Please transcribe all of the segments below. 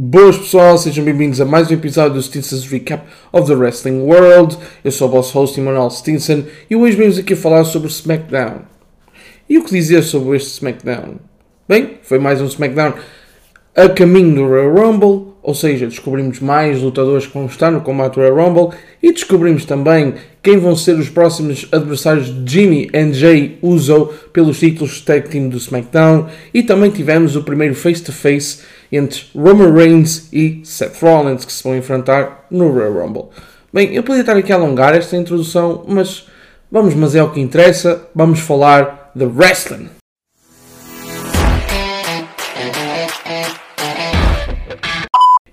Boas pessoal, sejam bem-vindos a mais um episódio do Stinson's Recap of the Wrestling World. Eu sou o vosso host Emmanuel Stinson e hoje vamos aqui falar sobre SmackDown. E o que dizer sobre este SmackDown? Bem, foi mais um SmackDown a caminho do Royal Rumble, ou seja, descobrimos mais lutadores que vão estar no combate Royal Rumble e descobrimos também quem vão ser os próximos adversários de Jimmy and Jay Uso pelos títulos Tag Team do SmackDown e também tivemos o primeiro face-to-face entre Roman Reigns e Seth Rollins que se vão enfrentar no Royal Rumble. Bem, eu podia estar aqui a alongar esta introdução, mas vamos, mas é o que interessa, vamos falar de wrestling.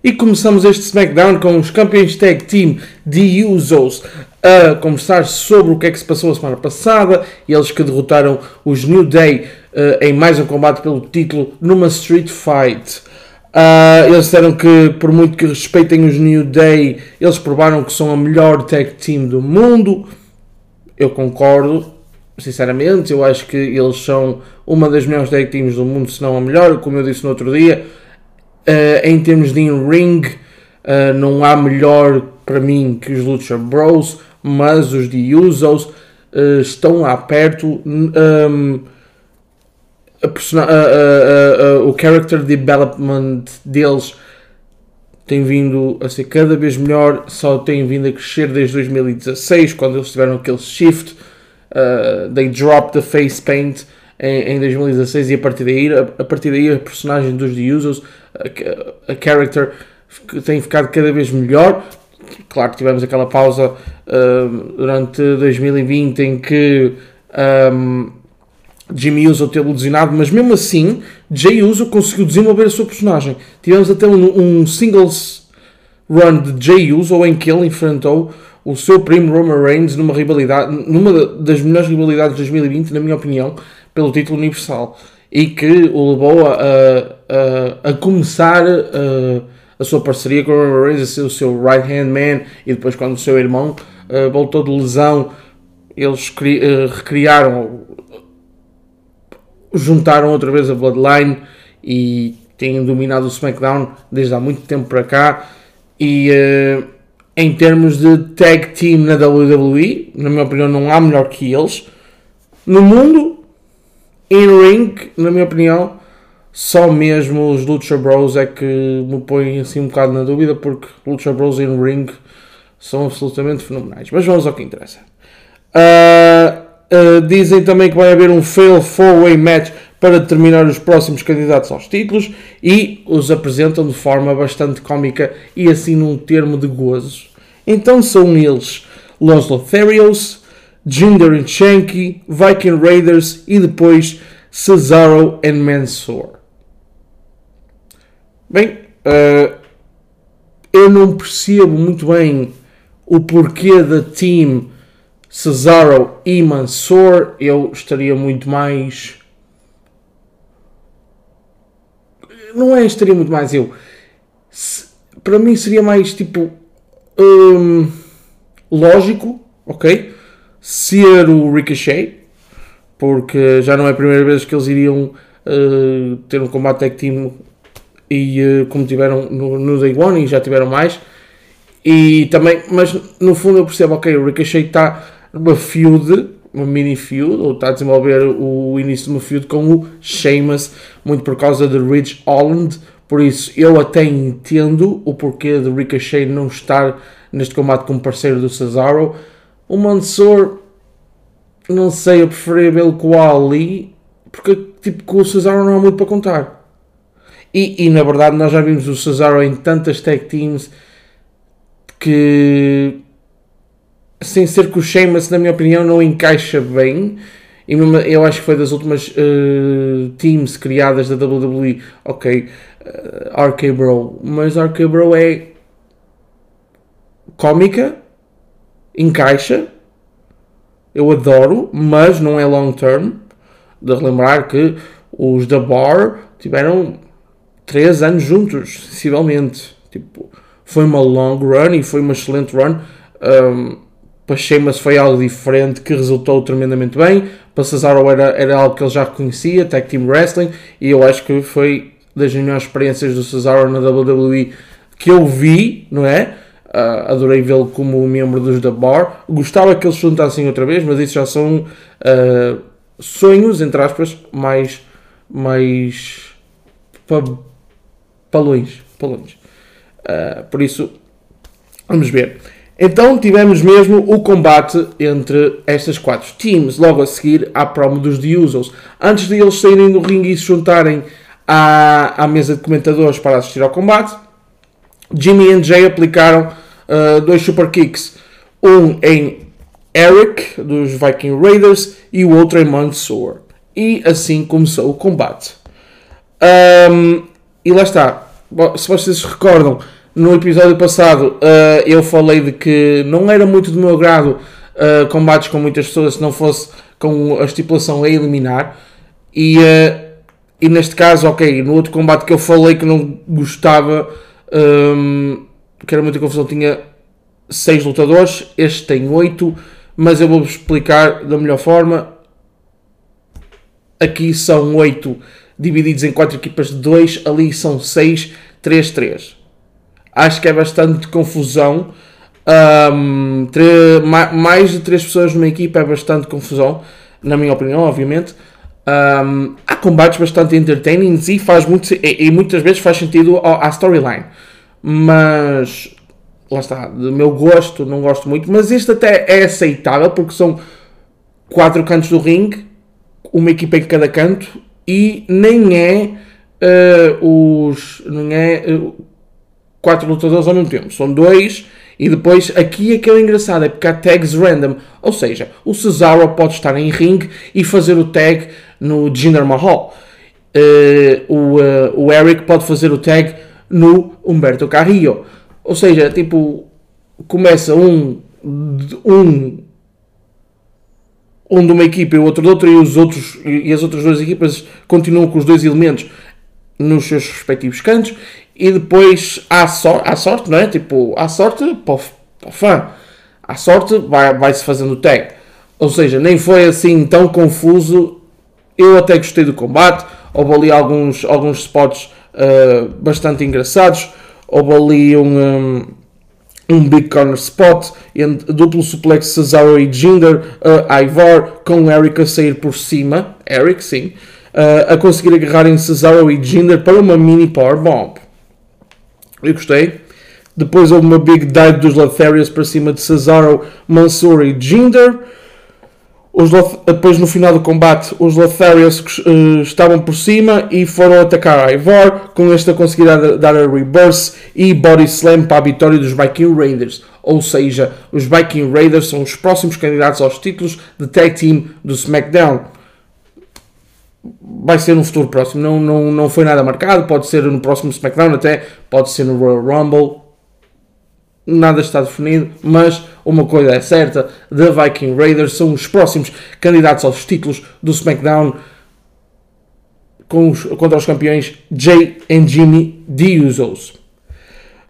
E começamos este SmackDown com os campeões tag team de Usos a conversar sobre o que é que se passou a semana passada. Eles que derrotaram os New Day uh, em mais um combate pelo título numa Street Fight. Uh, eles disseram que, por muito que respeitem os New Day, eles provaram que são a melhor tag team do mundo. Eu concordo, sinceramente. Eu acho que eles são uma das melhores tag teams do mundo, se não a melhor, como eu disse no outro dia. Uh, em termos de in-ring, uh, não há melhor para mim que os Lucha Bros, mas os de Usos uh, estão lá perto. Um, a o character development deles tem vindo a ser cada vez melhor, só tem vindo a crescer desde 2016, quando eles tiveram aquele shift. they dropped the face paint em, em 2016 e a partir daí, a partir daí a personagem dos The Usos, a, character tem ficado cada vez melhor. Claro que tivemos aquela pausa uh, durante 2020 em que um, Jimmy Uso teve lesionado, mas mesmo assim Jay Uso conseguiu desenvolver a sua personagem. Tivemos até um, um singles run de Jay Uso em que ele enfrentou o seu primo Roman Reigns numa rivalidade, numa das melhores rivalidades de 2020, na minha opinião, pelo título universal e que o levou a, a começar a, a, sua parceria com o Roman Reigns, a ser o seu right hand man e depois quando o seu irmão uh, voltou de lesão eles cri, uh, recriaram juntaram outra vez a Bloodline e têm dominado o SmackDown desde há muito tempo para cá. E uh, em termos de tag team na WWE, na minha opinião não há melhor que eles. No mundo In-ring, na minha opinião, só mesmo os Lucha Bros é que me põem assim um bocado na dúvida, porque Lucha Bros in-ring são absolutamente fenomenais. Mas vamos ao que interessa. Uh, uh, dizem também que vai haver um Fail 4-Way Match para determinar os próximos candidatos aos títulos e os apresentam de forma bastante cómica e assim num termo de gozo. Então são eles Los Lotharios, Jinder e Shanky, Viking Raiders e depois Cesaro e Mansoor. Bem, uh, eu não percebo muito bem o porquê da team Cesaro e Mansoor. Eu estaria muito mais. Não é estaria muito mais eu. Se, para mim seria mais tipo. Um, lógico, ok? ser o Ricochet, porque já não é a primeira vez que eles iriam uh, ter um combate tag team e uh, como tiveram no, no Day One e já tiveram mais. E também, mas no fundo eu percebo, ok, o Ricochet está numa feud, uma mini feud, ou está a desenvolver o início de uma feud com o Sheamus, muito por causa de Ridge Holland. Por isso eu até entendo o porquê de Ricochet não estar neste combate como parceiro do Cesaro o Mansour, não sei, eu preferia vê-lo com o Ali, porque tipo, com o Cesaro não há muito para contar. E, e na verdade nós já vimos o Cesaro em tantas tag teams que sem ser que o Sheamus, na minha opinião, não encaixa bem. E eu acho que foi das últimas uh, teams criadas da WWE. Ok, uh, RK Bro. Mas RK Bro é cómica, encaixa, eu adoro, mas não é long term. De relembrar que os da Bar tiveram 3 anos juntos, sensivelmente. Tipo, foi uma long run e foi uma excelente run. Um, para Sheamus foi algo diferente que resultou tremendamente bem. Para Cesaro era, era algo que ele já conhecia, Tag Team Wrestling, e eu acho que foi das melhores experiências do Cesaro na WWE que eu vi, não é? Uh, adorei vê-lo como membro dos The Bar. Gostava que eles se juntassem outra vez, mas isso já são uh, sonhos, entre aspas, mais. mais. para longe. Para longe. Uh, por isso, vamos ver. Então tivemos mesmo o combate entre estas quatro teams, logo a seguir à promo dos The Usos. Antes de eles saírem do ringue e se juntarem à, à mesa de comentadores para assistir ao combate, Jimmy e Jay aplicaram uh, dois super kicks. Um em Eric, dos Viking Raiders, e o outro em Mansoor. E assim começou o combate. Um, e lá está. Se vocês se recordam, no episódio passado uh, eu falei de que não era muito do meu grado uh, combates com muitas pessoas se não fosse com a estipulação a eliminar. E, uh, e neste caso, ok, no outro combate que eu falei que não gostava, um, que era muita confusão, tinha 6 lutadores, este tem 8, mas eu vou-vos explicar da melhor forma. Aqui são 8 divididos em 4 equipas de 2, ali são 6, 3, 3 acho que é bastante confusão. Um, mais de três pessoas numa equipa é bastante confusão, na minha opinião, obviamente. Um, há combates bastante entertaining e faz muito e, e muitas vezes faz sentido à storyline, mas lá está, do meu gosto, não gosto muito, mas este até é aceitável porque são quatro cantos do ringue, uma equipa em cada canto e nem é uh, os nem é uh, quatro lutadores ao mesmo tempo. São dois. E depois, aqui é que é engraçado, é porque há tags random. Ou seja, o Cesaro pode estar em ring e fazer o tag no Jinder Mahal. Uh, o, uh, o Eric pode fazer o tag no Humberto Carrillo. Ou seja, tipo, começa um, um, um de uma equipa e o outro de outra e, os outros, e as outras duas equipas continuam com os dois elementos nos seus respectivos cantos e depois há, so há sorte, não é? Tipo, há sorte para o, fã. Há sorte, vai-se vai fazendo o tag. Ou seja, nem foi assim tão confuso. Eu até gostei do combate. Houve ali alguns, alguns spots uh, bastante engraçados. Houve ali um, um, um Big Corner Spot. Duplo suplex Cesaro e Jinder. Uh, Ivar com Eric a sair por cima. Eric, sim. Uh, a conseguir agarrar em Cesaro e Jinder para uma mini Power Bomb. Eu gostei. Depois houve uma big dive dos Lotharius para cima de Cesaro, Mansour e Jinder. Os depois no final do combate os Lotharius uh, estavam por cima e foram atacar a Ivar, com este a conseguir dar, dar a reverse e body slam para a vitória dos Viking Raiders. Ou seja, os Viking Raiders são os próximos candidatos aos títulos de tag team do SmackDown vai ser no futuro próximo. Não, não, não foi nada marcado. Pode ser no próximo SmackDown, até pode ser no Royal Rumble. Nada está definido, mas uma coisa é certa: The Viking Raiders são os próximos candidatos aos títulos do SmackDown com os, contra os campeões Jay e Jimmy The.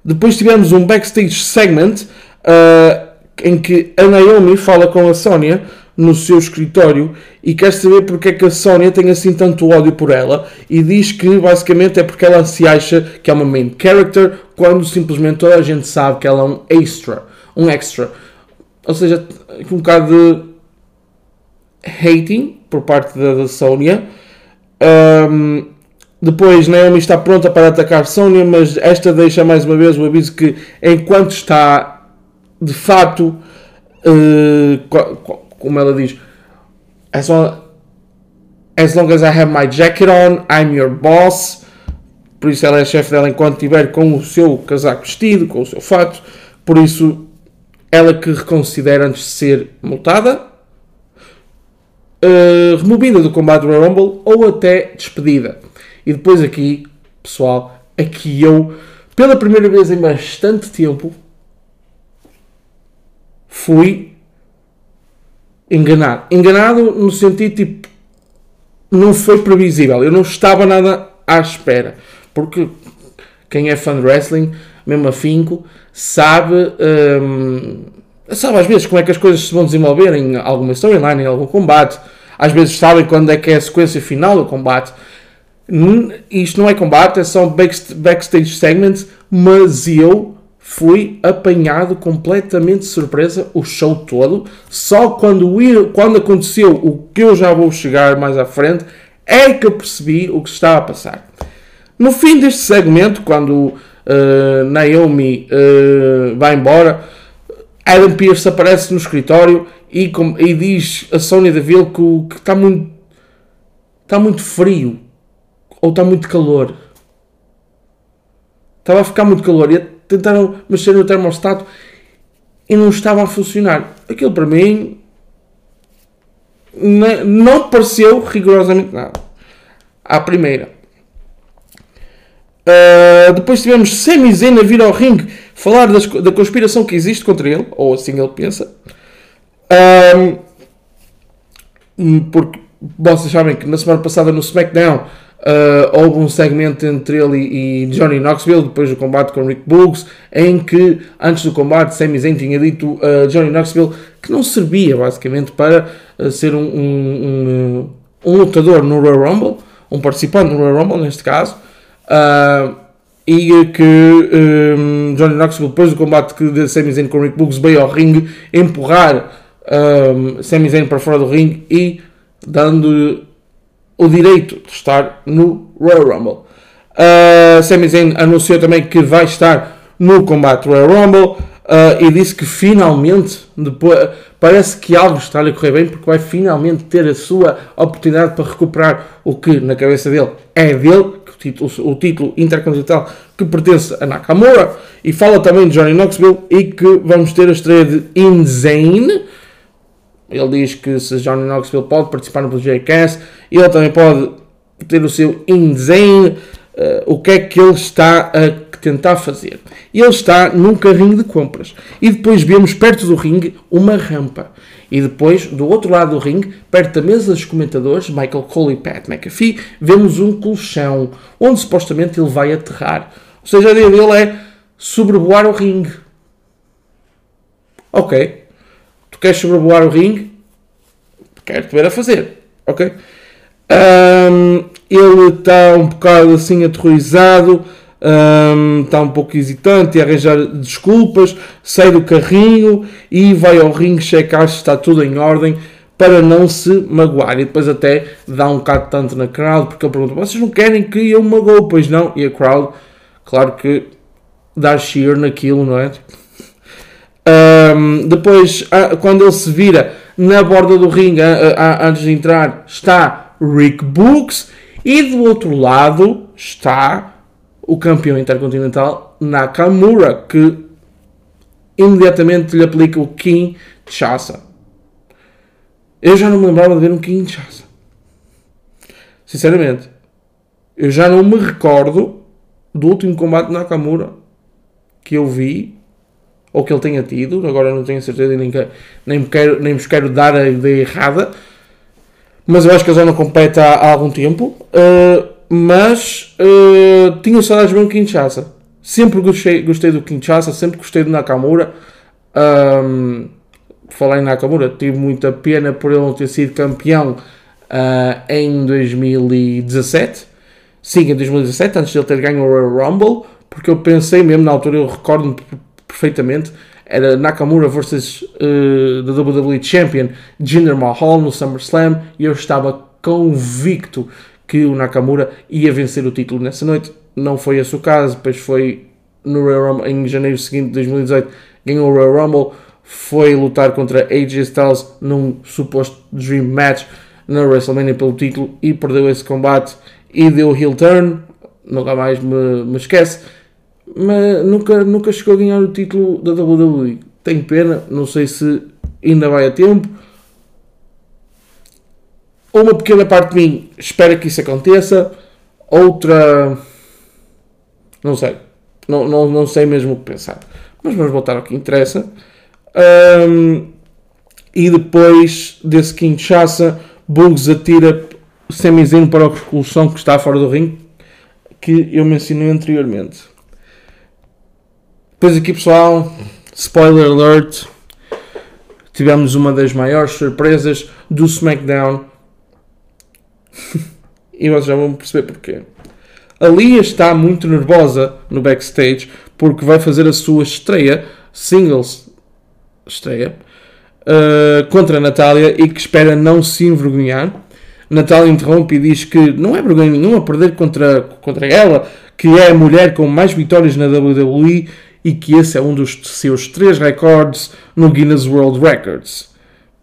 Depois tivemos um backstage segment uh, em que a Naomi fala com a Sonya no seu escritório e quer saber porque é que a Sónia tem assim tanto ódio por ela e diz que basicamente é porque ela se acha que é uma main character quando simplesmente toda a gente sabe que ela é um extra, um extra. Ou seja, um bocado de hating por parte da, da Sónia. Um, depois Naomi está pronta para atacar Sónia, mas esta deixa mais uma vez o aviso que enquanto está de fato uh, como ela diz, as long, as long as I have my jacket on, I'm your boss. Por isso ela é chefe dela enquanto estiver com o seu casaco vestido, com o seu fato. Por isso, ela que reconsidera antes de ser multada, uh, removida do combate Royal Rumble ou até despedida. E depois aqui, pessoal, aqui eu, pela primeira vez em bastante tempo, fui enganado. Enganado no sentido tipo. Não foi previsível. Eu não estava nada à espera. Porque quem é fã de wrestling, mesmo afinco, sabe. Hum, sabe às vezes como é que as coisas se vão desenvolver em alguma storyline, em algum combate. Às vezes sabem quando é que é a sequência final do combate. Isto não é combate, é só backstage segments, mas eu fui apanhado completamente de surpresa o show todo. Só quando, quando aconteceu o que eu já vou chegar mais à frente é que eu percebi o que estava a passar. No fim deste segmento, quando uh, Naomi uh, vai embora, Adam Pearce aparece no escritório e, com, e diz a Sonya Deville que, que está muito, está muito frio ou está muito calor. Estava a ficar muito calor tentaram mexer no termostato e não estava a funcionar. Aquilo para mim não pareceu rigorosamente nada. À primeira. Uh, depois tivemos Sami Zayn a vir ao ringue falar das, da conspiração que existe contra ele, ou assim ele pensa. Um, porque vocês sabem que na semana passada no SmackDown uh, houve um segmento entre ele e, Johnny Knoxville depois do combate com Rick Boogs, em que antes do combate Sami Zayn tinha dito a uh, Johnny Knoxville que não servia basicamente para uh, ser um, um, um, um, lutador no Royal Rumble, um participante no Royal Rumble neste caso. E que um, Johnny Knoxville, depois do combate que de Sami Zayn com Rick Boogs, veio ao ringue empurrar um, Sami Zayn para fora do ringue e dando o direito de estar no Royal Rumble. Uh, Sami Zayn anunciou também que vai estar no combate Royal Rumble. Uh, e disse que finalmente, depois, parece que algo está a correr bem, porque vai finalmente ter a sua oportunidade para recuperar o que na cabeça dele é dele, o título, o título intercontinental que pertence a Nakamura. E fala também de Johnny Knoxville e que vamos ter a estreia de Insane. Ele diz que se Johnny Knoxville pode participar no Jackass, ele também pode ter o seu Insane. Uh, o que é que ele está a tentar fazer. Ele está num carrinho de compras. E depois vemos perto do ringue uma rampa. E depois, do outro lado do ringue, perto da mesa dos comentadores, Michael Cole e Pat McAfee, vemos um colchão, onde supostamente ele vai aterrar. Ou seja, a ideia dele é sobrevoar o ringue. Ok. Tu queres sobrevoar o ringue? Quero-te ver a fazer. Ok? Um, ele está um bocado assim aterrorizado está um pouco hesitante e arranjar desculpas, sai do carrinho e vai ao ringue checar se está tudo em ordem para não se magoar. E depois até dá um bocado tanto na crowd, porque ele pergunta: vocês não querem que eu magoe? Pois não. E a crowd, claro que dá cheer naquilo, não é? Um, depois, quando ele se vira na borda do ringue, antes de entrar, está Rick Books. E do outro lado está o campeão intercontinental Nakamura, que imediatamente lhe aplica o Kinshasa. Eu já não me lembrava de ver um Kinshasa. Sinceramente, eu já não me recordo do último combate de Nakamura que eu vi ou que ele tenha tido. Agora não tenho certeza e nem, nem, quero, nem vos quero dar a ideia errada. Mas eu acho que ele já não compete há, há algum tempo. Uh, mas uh, tinha saudades bem do Kinshasa. Sempre gostei, gostei do Kinshasa, sempre gostei do Nakamura. Um, em Nakamura, tive muita pena por ele não ter sido campeão uh, em 2017. Sim, em 2017, antes de ele ter ganho o Royal Rumble, porque eu pensei mesmo na altura, eu recordo-me perfeitamente, era Nakamura versus uh, the WWE Champion Jinder Mahal no SummerSlam e eu estava convicto que o Nakamura ia vencer o título nessa noite. Não foi esse o caso, depois foi no Royal Rumble, em janeiro seguinte de 2018, ganhou o Royal Rumble, foi lutar contra AJ Styles num suposto Dream Match na WrestleMania pelo título e perdeu esse combate e deu heel turn, nunca mais me, me esquece, mas nunca, nunca chegou a ganhar o título da WWE. Tenho pena, não sei se ainda vai a tempo uma pequena parte de mim espera que isso aconteça, outra. Não sei. Não, não, não sei mesmo o que pensar. Mas vamos voltar ao que interessa. Um, e depois desse Kinshasa, Bugs atira Samizinho para a expulsão que está fora do ringue, que eu mencionei anteriormente. Depois aqui, pessoal, spoiler alert, tivemos uma das maiores surpresas do SmackDown E vocês já vão perceber porquê. A Lia está muito nervosa no backstage porque vai fazer a sua estreia, singles estreia, uh, contra a Natália e que espera não se envergonhar. Natália interrompe e diz que não é vergonha nenhuma perder contra, contra ela, que é a mulher com mais vitórias na WWE e que esse é um dos seus três recordes no Guinness World Records.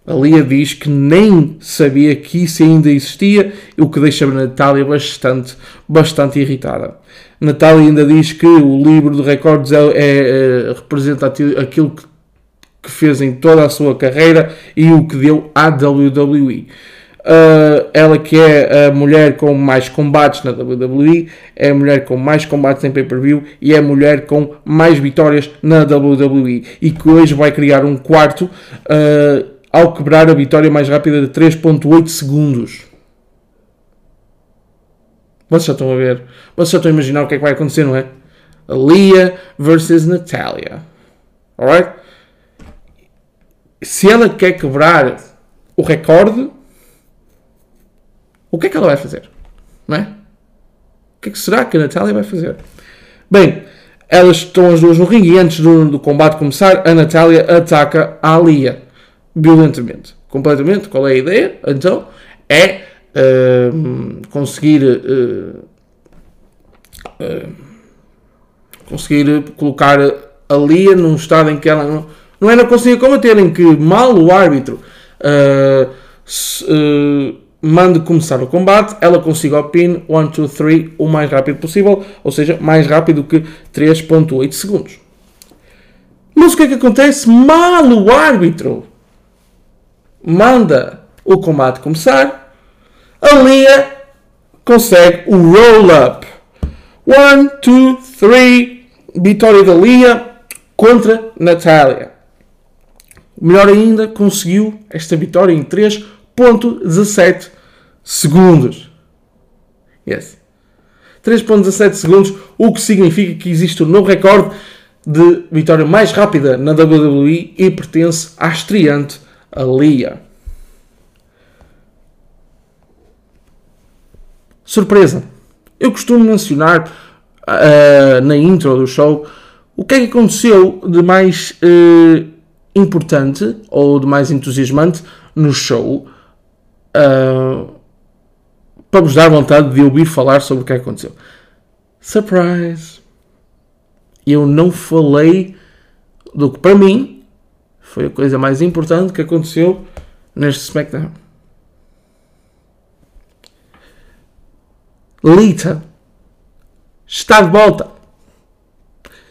A Lia diz que nem sabia que isso ainda existia, o que deixa a Natália bastante, bastante irritada. Natália ainda diz que o livro de recordes é, é, é representa aquilo que, que, fez em toda a sua carreira e o que deu à WWE. Uh, ela que é a mulher com mais combates na WWE, é a mulher com mais combates em pay-per-view e é a mulher com mais vitórias na WWE e que hoje vai criar um quarto uh, ao quebrar a vitória mais rápida de 3.8 segundos. Vocês já estão a ver, vocês já estão a imaginar o que é que vai acontecer, não é? Lia versus Natalia. Alright? Se ela quer quebrar o recorde o que é que ela vai fazer? Não é? O que, é que será que a Natália vai fazer? Bem, elas estão as duas no ringue e antes do, do combate começar, a Natália ataca a Alia violentamente. Completamente. Qual é a ideia? Então, é uh, conseguir. Uh, uh, conseguir colocar a Lia num estado em que ela não, não é não conseguia combater, em que mal o árbitro se, mande começar o combate, ela consiga o pin 1, 2, 3 o mais rápido possível, ou seja, mais rápido que 3.8 segundos. Mas o que é que acontece? Mal o árbitro manda o combate começar, a Lia consegue o roll-up. 1, 2, 3, vitória da Lia contra Natália. Melhor ainda, conseguiu esta vitória em 3.17 segundos. Yes. 3.17 segundos, o que significa que existe um novo recorde de vitória mais rápida na WWE e pertence à estreante Alia. Surpresa! Eu costumo mencionar uh, na intro do show o que é que aconteceu de mais uh, importante ou de mais entusiasmante no show. Uh, para vos dar vontade de ouvir falar sobre o que aconteceu. Surprise! Eu não falei do que para mim foi a coisa mais importante que aconteceu neste SmackDown. Lita está de volta.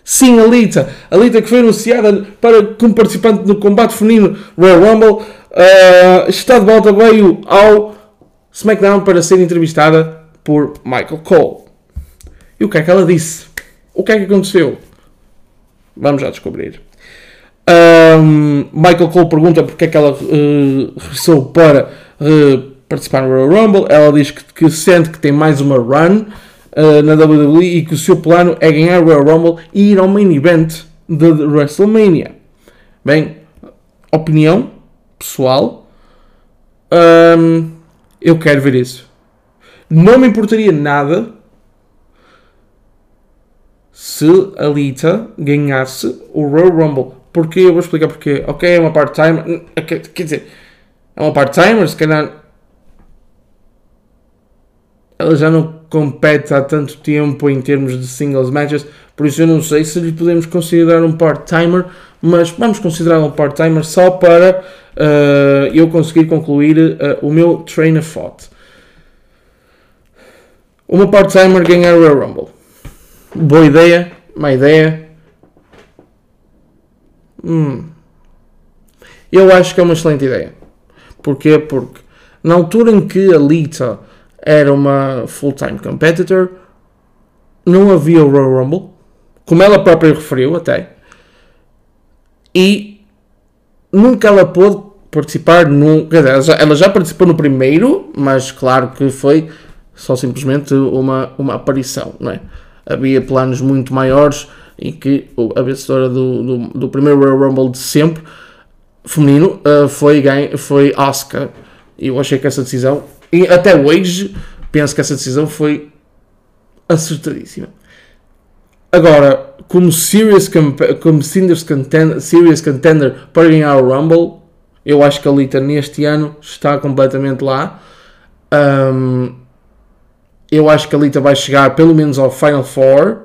Sim, a Lita. A Lita que foi anunciada para, como participante no combate feminino Royal Rumble uh, está de volta. Veio ao SmackDown para ser entrevistada por Michael Cole. E o que é que ela disse? O que é que aconteceu? Vamos já descobrir. Um, Michael Cole pergunta porque é que ela uh, regressou para uh, participar no Royal Rumble. Ela diz que, que sente que tem mais uma run uh, na WWE e que o seu plano é ganhar o Royal Rumble e ir ao main event de WrestleMania. Bem, opinião pessoal. Um, eu quero ver isso. Não me importaria nada se a Lita ganhasse o Royal Rumble. Porque eu vou explicar porque. Ok, é uma part-timer. Quer dizer, é uma part-timer, se calhar. Ela já não compete há tanto tempo em termos de singles matches, por isso eu não sei se lhe podemos considerar um part-timer, mas vamos considerar um part-timer só para uh, eu conseguir concluir uh, o meu train of thought. Uma part-timer ganhar o Rumble. Boa ideia, má ideia. Hum. Eu acho que é uma excelente ideia. Porquê? Porque na altura em que a Lita era uma full-time competitor, não havia o Royal Rumble, como ela própria referiu até, e nunca ela pôde participar no. Quer dizer, ela já, ela já participou no primeiro, mas claro que foi só simplesmente uma, uma aparição, não é? Havia planos muito maiores em que a vencedora do, do, do primeiro Royal Rumble de sempre, feminino, uh, foi, foi Asuka. E eu achei que essa decisão, e até hoje, penso que essa decisão foi acertadíssima. Agora, como serious, como serious contender, serious contender para ganhar o Rumble, eu acho que a Lita neste ano está completamente lá. Um, eu acho que a Lita vai chegar pelo menos ao Final Four.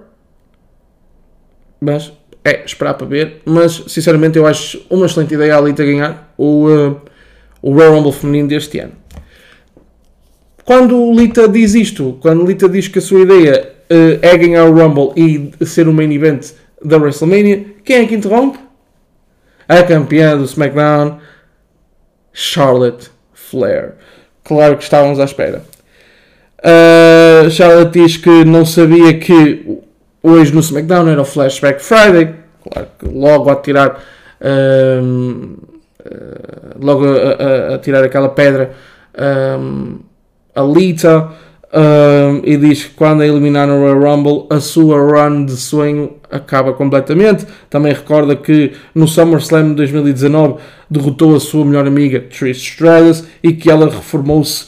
Mas é esperar para ver. Mas sinceramente eu acho uma excelente ideia a Lita ganhar o, uh, o Royal Rumble feminino deste ano. Quando Lita diz isto, quando Lita diz que a sua ideia uh, é ganhar o Rumble e ser o main event da WrestleMania, quem é que interrompe? A campeã do SmackDown, Charlotte Flair. Claro que estávamos à espera. Uh, Charlotte diz que não sabia que hoje no SmackDown era o Flashback Friday. Claro que logo a tirar. Uh, logo a, a, a, tirar aquela pedra um, a Lita um, e diz que quando a eliminar no Royal Rumble a sua run de sonho acaba completamente. Também recorda que no SummerSlam de 2019 derrotou a sua melhor amiga Trish Stratus e que ela reformou-se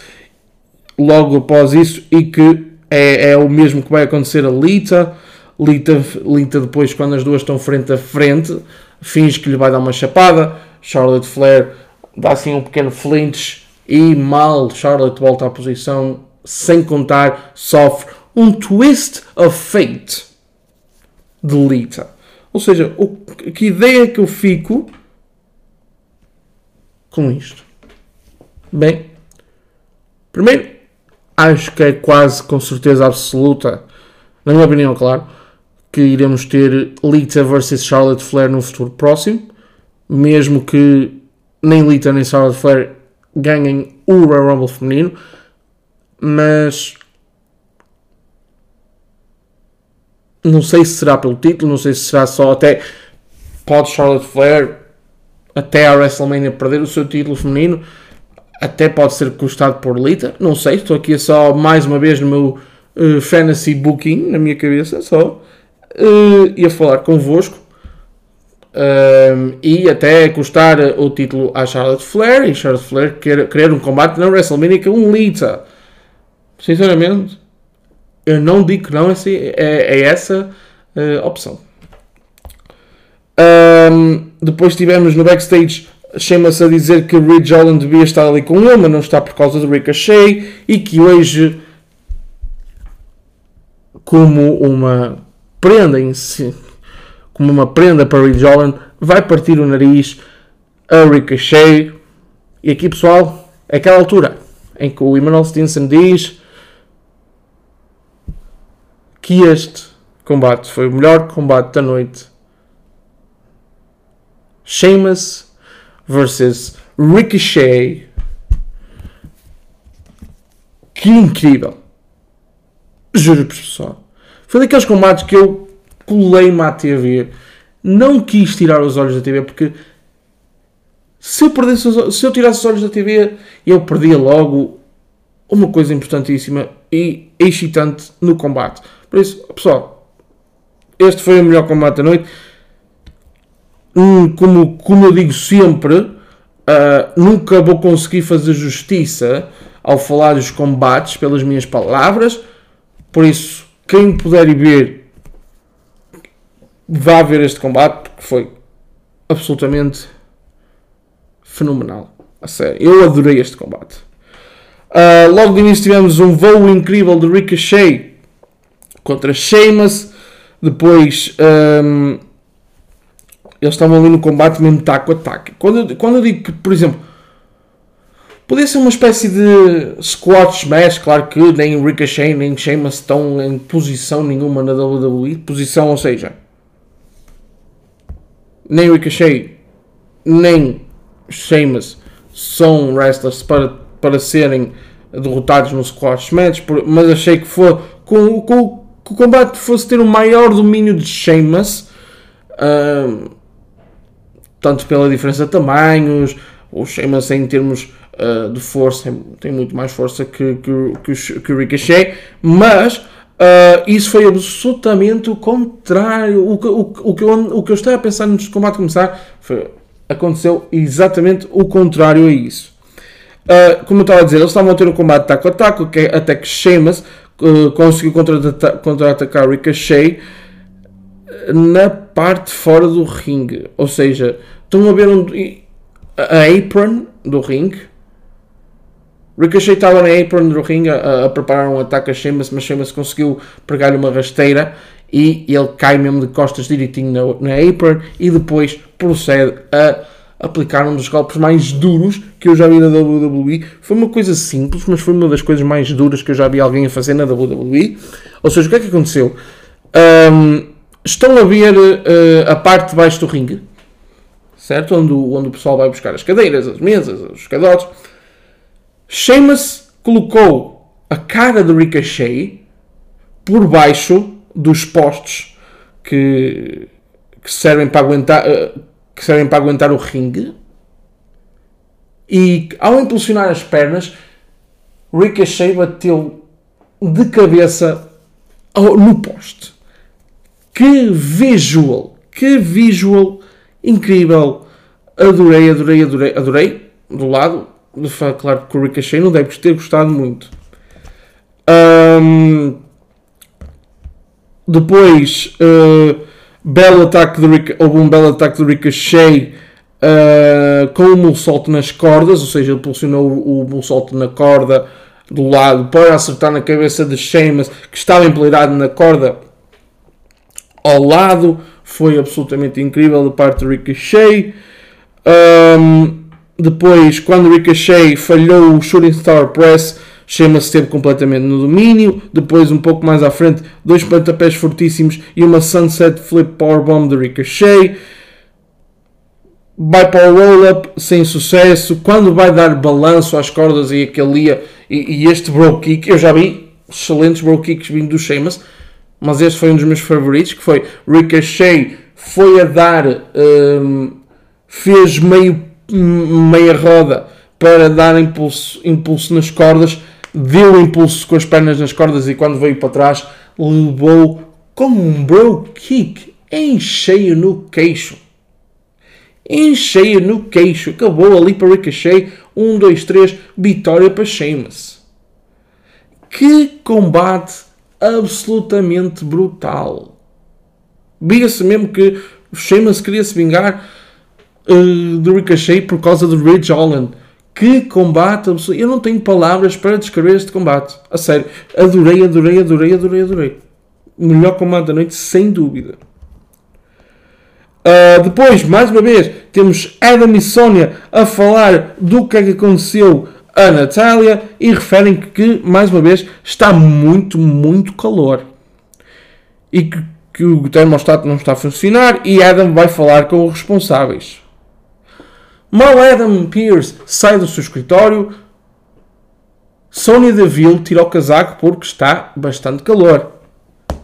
logo após isso e que é, é o mesmo que vai acontecer a Lita. Lita. Lita depois quando as duas estão frente a frente finge que lhe vai dar uma chapada. Charlotte Flair dá assim um pequeno flinch e mal Charlotte volta à posição sem contar, sofre um twist of fate de Lita. Ou seja, o, que ideia que eu fico com isto? Bem, primeiro, acho que é quase com certeza absoluta, na minha opinião, claro, que iremos ter Lita versus Charlotte Flair no futuro próximo, mesmo que nem Lita nem Charlotte Flair ganhem o Royal Rumble feminino mas não sei se será pelo título, não sei se será só até pode Charlotte Flair até a WrestleMania perder o seu título feminino, até pode ser custado por Lita, não sei, estou aqui só mais uma vez no meu uh, fantasy booking na minha cabeça, só uh, ia falar convosco uh, e até custar o título à Charlotte Flair e Charlotte Flair querer, querer um combate na WrestleMania com Lita Sinceramente, eu não digo que não, é, é, é essa uh, opção. Um, depois tivemos no backstage chama-se a dizer que o Ridge Holland devia estar ali com ele, mas não está por causa do Ricochet e que hoje, como uma prenda em si, como uma prenda para Ridge Holland, vai partir o nariz a Ricochet. E aqui, pessoal, é aquela altura em que o Emmanuel Stinson diz que este combate foi o melhor combate da noite. Sheamus versus Ricochet. Que incrível! Juro-vos, pessoal. Foi daqueles combates que eu colei-me à TV. Não quis tirar os olhos da TV porque se eu, perdesse, se eu tirasse os olhos da TV, eu perdia logo uma coisa importantíssima e excitante no combate. Por isso, pessoal, este foi o melhor combate da noite. Hum, como, como eu digo sempre, uh, nunca vou conseguir fazer justiça ao falar dos combates pelas minhas palavras. Por isso, quem puder ir ver, vá ver este combate, porque foi absolutamente fenomenal. A sério, eu adorei este combate. Uh, logo de início tivemos um voo incrível de Ricochet contra Sheamus. Depois um, eles estavam ali no combate mesmo taco a taco. Quando quando eu digo que, por exemplo, podia ser uma espécie de squash match, claro que nem Ricochet nem Sheamus estão em posição nenhuma na WWE. Posição, ou seja, nem Ricochet nem Sheamus são wrestlers para, para serem derrotados no squash match, mas achei que foi com, com, o combate fosse ter um maior domínio de Sheamus, uh, tanto pela diferença de tamanhos, o Sheamus em termos uh, de força tem muito mais força que, que, que, que o Ricochet, mas uh, isso foi absolutamente o contrário. O que, o, o, que eu, o que eu estava a pensar antes combate começar foi, aconteceu exatamente o contrário a isso. Uh, como eu estava a dizer, eles estavam a ter um combate taco a taco, até que Sheamus uh, conseguiu contra-atacar contra Ricochet na parte fora do ringue. Ou seja, estão a ver um, a apron do ringue. Ricochet estava na apron do ringue a, a preparar um ataque a Sheamus, mas Sheamus conseguiu pregar-lhe uma rasteira e ele cai mesmo de costas direitinho na, na apron e depois procede a aplicar um dos golpes mais duros que eu já vi na WWE. Foi uma coisa simples, mas foi uma das coisas mais duras que eu já vi alguém a fazer na WWE. Ou seja, o que é que aconteceu? Um, estão a ver uh, a parte de baixo do ringue, certo? Onde, onde o pessoal vai buscar as cadeiras, as mesas, os cadotes. Sheamus colocou a cara de Ricochet por baixo dos postes que, que servem para aguentar. Uh, que servem para aguentar o ringue. E ao impulsionar as pernas, Ricochet bateu de cabeça no poste. Que visual! Que visual incrível! Adorei, adorei, adorei, adorei. Do lado, claro que o Ricochet não deve ter gostado muito. Um, depois, uh, belo ataque de Ric houve um belo ataque de Ricochet uh, com o Mulsalt nas cordas, ou seja, ele posicionou o, o na corda do lado para acertar na cabeça de Sheamus, que estava empleirado na corda ao lado. Foi absolutamente incrível da parte de Ricochet. Um, depois, quando Ricochet falhou o Shooting Star Press, Sheamus esteve completamente no domínio. Depois, um pouco mais à frente, dois pontapés fortíssimos e uma Sunset Flip Powerbomb de Ricochet. Vai para o roll-up sem sucesso. Quando vai dar balanço às cordas e aquele ia, e, e este bro kick, eu já vi excelentes bro kicks vindo do Sheamus, mas este foi um dos meus favoritos, que foi Ricochet foi a dar, um, fez meio meia roda para dar impulso, impulso nas cordas deu impulso com as pernas nas cordas e quando veio para trás levou com um bro kick em cheio no queixo. Em cheio no queixo. Acabou ali para Ricochet. 1, 2, 3. Vitória para Sheamus. Que combate absolutamente brutal. Via-se mesmo que Sheamus queria se vingar uh, de Ricochet por causa do Ridge Holland que combate absoluto. Eu não tenho palavras para descrever este combate. A sério. Adorei, adorei, adorei, adorei, adorei. Melhor combate da noite, sem dúvida. Uh, depois, mais uma vez, temos Adam e Sonia a falar do que é que aconteceu a Natália e referem que, mais uma vez, está muito, muito calor. E que, que o termostato não está a funcionar e Adam vai falar com os responsáveis. Mal Adam Pierce sai do seu escritório, Sonya Deville tira o casaco porque está bastante calor.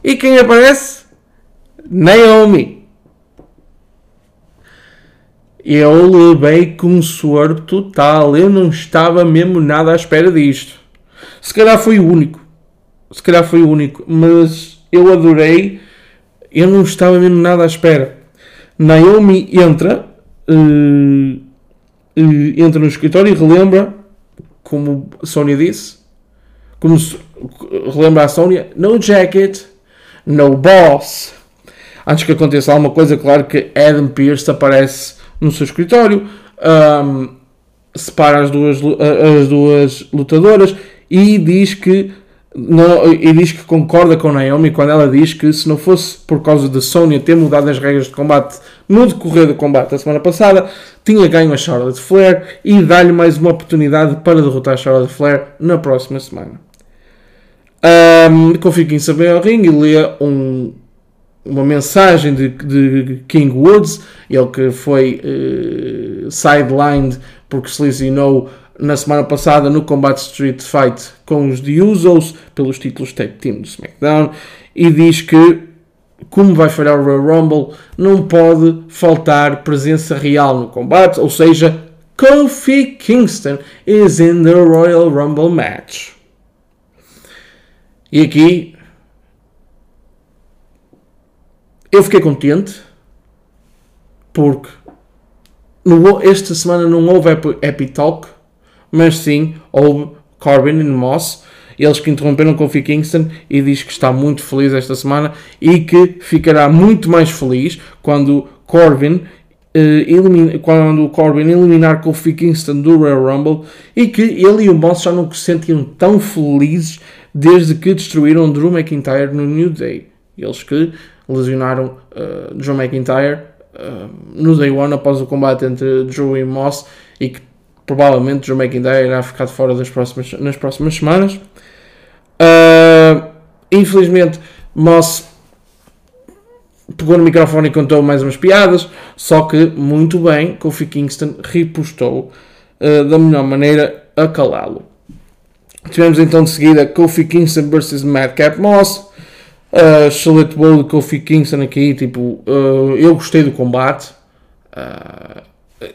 E quem aparece? Naomi. Eu levei com suor total. Eu não estava mesmo nada à espera disto. Se calhar foi o único. Se calhar foi o único. Mas eu adorei. Eu não estava mesmo nada à espera. Naomi entra. Uh, entra no escritório e relembra, como a Sónia disse, como relembra a Sónia, no jacket, no boss. Antes que aconteça alguma coisa, claro que Adam Pearce aparece no seu escritório, um, separa as duas, as duas lutadoras e diz que não, e diz que concorda com Naomi quando ela diz que se não fosse por causa de Sonya ter mudado as regras de combate no decorrer do combate da semana passada, tinha ganho a Charlotte Flair e dá-lhe mais uma oportunidade para derrotar a Charlotte Flair na próxima semana. Um, confio em saber ao ringue e lê um, uma mensagem de, de, King Woods, ele que foi uh, sidelined porque se lesionou na semana passada no combate Street Fight com os The Usos pelos títulos Tag Team do SmackDown e diz que como vai falhar o Royal Rumble, não pode faltar presença real no combate, ou seja, Kofi Kingston is in the Royal Rumble match. E aqui eu fiquei contente porque no, esta semana não houve Epic Talk, mas sim houve Corbin e Moss, eles que interromperam Kofi Kingston e diz que está muito feliz esta semana e que ficará muito mais feliz quando Corbin Uh, elimina, quando o Corbin eliminar Kofi Kingston do Royal Rumble e que ele e o Moss já não se sentiam tão felizes desde que destruíram Drew McIntyre no New Day. Eles que lesionaram uh, Drew McIntyre uh, no Day One após o combate entre Drew e Moss e que provavelmente Drew McIntyre irá ficar de fora das próximas, nas próximas semanas. Uh, infelizmente, Moss pegou no microfone e contou mais umas piadas, só que, muito bem, Kofi Kingston repostou uh, da melhor maneira a calá-lo. Tivemos então de seguida Kofi Kingston vs Madcap Moss. Uh, Charlotte Bowl de Kofi Kingston aqui, tipo, uh, eu gostei do combate.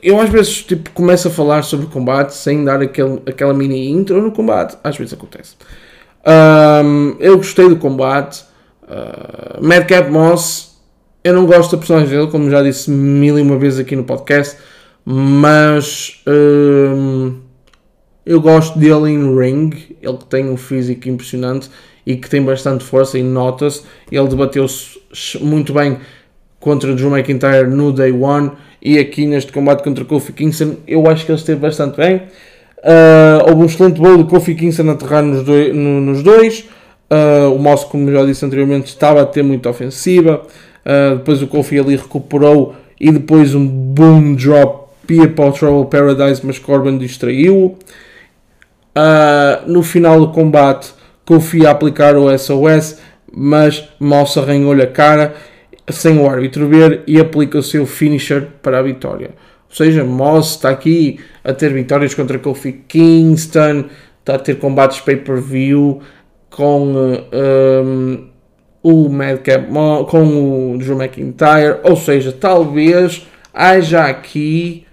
Eu às vezes tipo, começo a falar sobre combate sem dar aquele, aquela mini intro no combate. Às vezes acontece. Um, eu gostei do combate. Uh, Madcap Moss, eu não gosto da personagem dele, como já disse mil e uma vezes aqui no podcast, mas um, eu gosto dele em ring. Ele tem um físico impressionante e que tem bastante força e nota-se. Ele debateu-se muito bem contra Drew McIntyre no Day One e aqui neste combate contra Kofi Kingston eu acho que ele esteve bastante bem. Uh, houve um excelente bolo de Kofi Kingston aterrar nos, dois. No, nos dois. Uh, o Moss, como já disse anteriormente, estava a ter muita ofensiva. Uh, depois o Kofi ali recuperou e depois um boom drop Pia para o Trouble Paradise, mas Corbin distraiu. no final do combate, Kofi a aplicar o SOS, mas Moss arranhou-lhe a cara sem o árbitro ver e aplica o seu finisher para a vitória. Ou seja, Moss está aqui a ter vitórias contra Kofi Kingston, está a ter combates pay-per-view com um, o Madcap com o Drew McIntyre. Ou seja, talvez haja aqui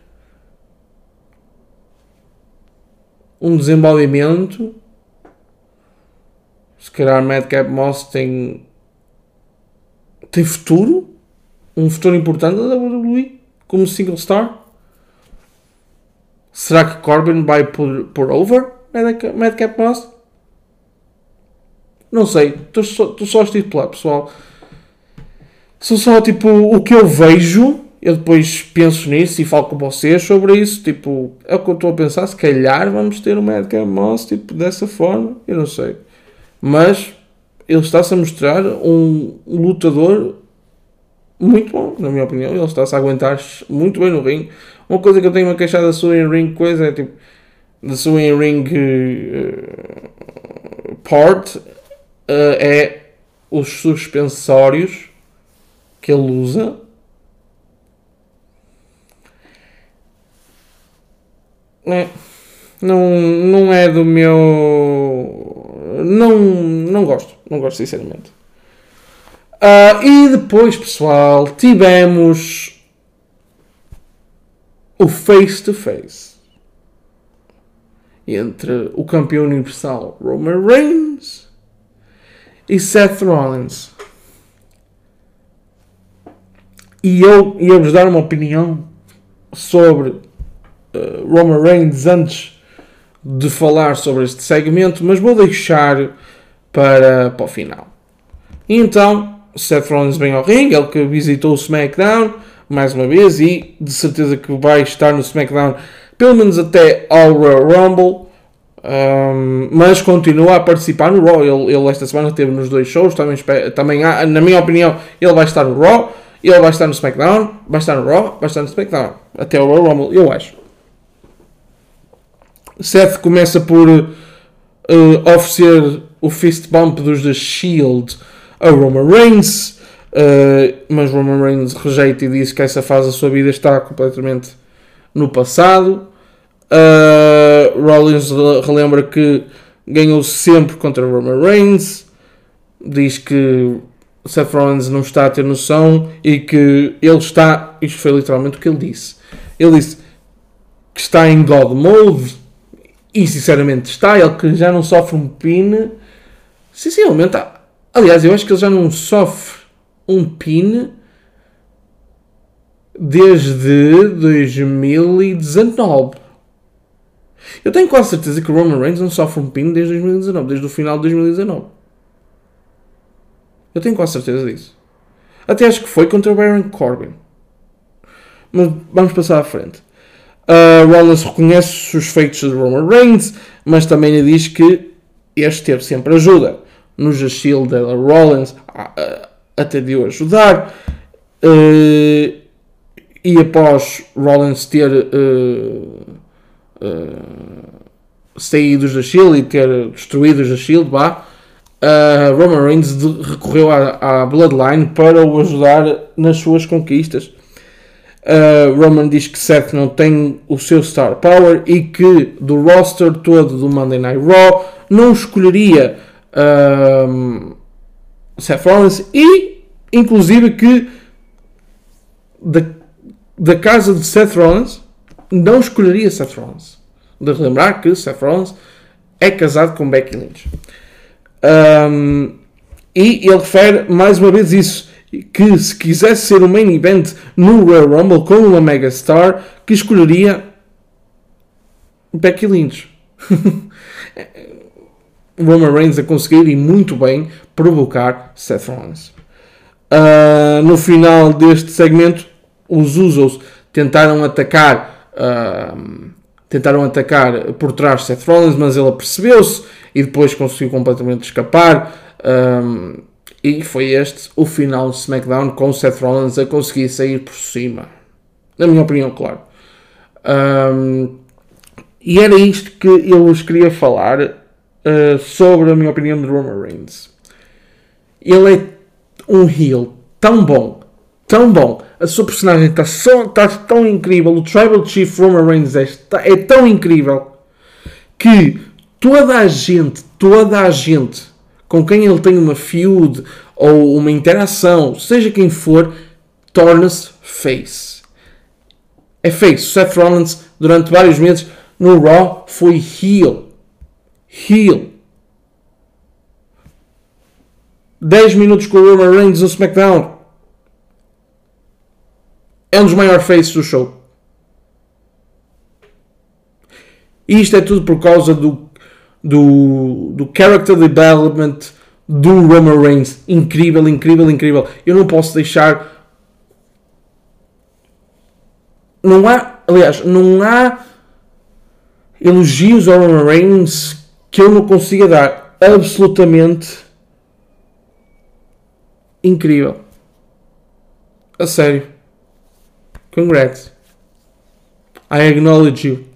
um desenvolvimento. Se calhar Madcap Moss tem tem futuro, um futuro importante da WWE como single star. Será que Corbin vai por, por over Madcap Moss? Não sei, estou só, só a estipular, pessoal. São só tipo o que eu vejo. Eu depois penso nisso e falo com vocês sobre isso. Tipo, é o que eu estou a pensar. Se calhar vamos ter o Madcap Moss tipo, dessa forma. Eu não sei. Mas ele está-se a mostrar um lutador muito bom, na minha opinião. Ele está-se a aguentar muito bem no ringue. Uma coisa que eu tenho uma queixada da sua em ring coisa é tipo da sua em ring uh, part uh, é os suspensórios que ele usa. É, não, não é do meu. Não, não gosto. Não gosto, sinceramente. Uh, e depois, pessoal, tivemos o face-to-face entre o campeão universal Roman Reigns e Seth Rollins. E eu ia-vos dar uma opinião sobre uh, Roman Reigns antes de falar sobre este segmento, mas vou deixar para, para o final. Então, Seth Rollins vem ao ringue, ele que visitou o SmackDown mais uma vez e de certeza que vai estar no SmackDown pelo menos até ao Royal Rumble. Um, mas continua a participar no Raw. Ele, ele, esta semana esteve nos dois shows. Também, também há, na minha opinião, ele vai estar no Raw, ele vai estar no SmackDown, vai estar no Raw, vai estar no SmackDown até o Royal Rumble. Eu acho. Seth começa por uh, oferecer o fist bump dos The Shield a Roman Reigns, uh, mas Roman Reigns rejeita e diz que essa fase da sua vida está completamente no passado. Uh, Rollins relembra que ganhou sempre contra Roman Reigns, diz que Seth Rollins não está a ter noção e que ele está, isto foi literalmente o que ele disse. Ele disse que está em God Mode e sinceramente está, ele que já não sofre um pin Sinceramente, aliás, eu acho que ele já não sofre um pin desde 2019. Eu tenho quase certeza que o Roman Reigns não sofre um pino desde 2019, desde o final de 2019. Eu tenho quase certeza disso. Até acho que foi contra o Baron Corbin. Mas vamos passar à frente. Uh, Rollins reconhece os feitos de Roman Reigns, mas também lhe diz que este teve sempre ajuda. No Shield Rollins até deu ajudar. Uh, e após Rollins ter uh, uh, saído da Shield e ter destruído a Shield, vá, uh, Roman Reigns de, recorreu à, à, Bloodline para o ajudar nas suas conquistas. Uh, Roman diz que Seth não tem o seu star power e que do roster todo do Monday Night Raw não escolheria uh, Seth Rollins e inclusive que da, da casa de Seth Rollins não escolheria Seth Rollins. De relembrar que Seth Rollins é casado com Becky Lynch. Um, e ele refere mais uma vez isso que se quisesse ser o main event no Royal Rumble com uma megastar, que escolheria Becky Lynch. Roman Reigns a conseguir e muito bem provocar Seth Rollins. Uh, no final deste segmento, os Usos tentaram atacar, uh, tentaram atacar por trás Seth Rollins, mas ele percebeu-se e depois conseguiu completamente escapar. Ah, e foi este o final de SmackDown com Seth Rollins a conseguir sair por cima. Na minha opinião, claro. Um, e era isto que eu vos queria falar uh, sobre a minha opinião de Roman Reigns. Ele é um heel tão bom, tão bom. A sua personagem está tá tão incrível. O Tribal Chief Roman Reigns é, é tão incrível que toda a gente, toda a gente com quem ele tem uma feud ou uma interação, seja quem for, torna-se face. É face. Seth Rollins, durante vários meses no Raw, foi heel. Heel. 10 minutos com o Roman Reigns no SmackDown. É um dos maiores faces do show. E isto é tudo por causa do do, do character development do Roman Reigns. Incrível, incrível, incrível. Eu não posso deixar. Não há, aliás, não há elogios ao Roman Reigns que eu não consiga dar. Absolutamente incrível. A sério. Congrats. I acknowledge you.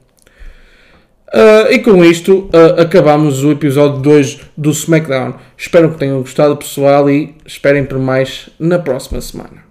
Uh, e com isto uh, acabamos o episódio 2 do SmackDown. Espero que tenham gostado, pessoal, e esperem por mais na próxima semana.